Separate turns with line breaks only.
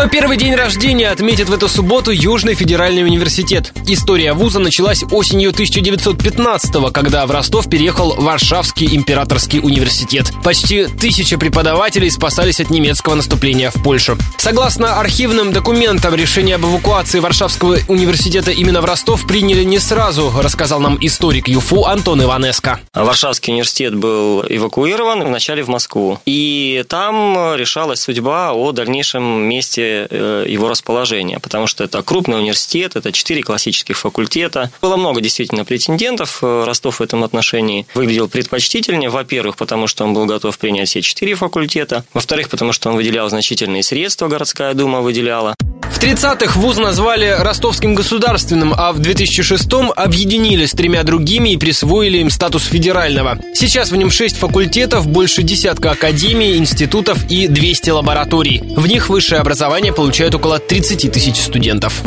101 день рождения отметит в эту субботу Южный федеральный университет. История вуза началась осенью 1915 когда в Ростов переехал Варшавский императорский университет. Почти тысяча преподавателей спасались от немецкого наступления в Польшу. Согласно архивным документам, решение об эвакуации Варшавского университета именно в Ростов приняли не сразу, рассказал нам историк ЮФУ Антон Иванеско.
Варшавский университет был эвакуирован вначале в Москву. И там решалась судьба о дальнейшем месте э, его расположения, потому что это крупный университет, это четыре классических факультета. Было много действительно претендентов. Э, Ростов в этом отношении выглядел предпочтительнее. Во-первых, потому что он был готов принять все четыре факультета. Во-вторых, потому что он выделял значительные средства, городская дума выделяла.
В 30-х вуз назвали Ростовским государственным, а в 2006-м объединили с тремя другими и присвоили им статус федерального. Сейчас в нем шесть факультетов, больше десятка академий, институтов и 200 лабораторий. В них высшее образование получают около 30 тысяч студентов.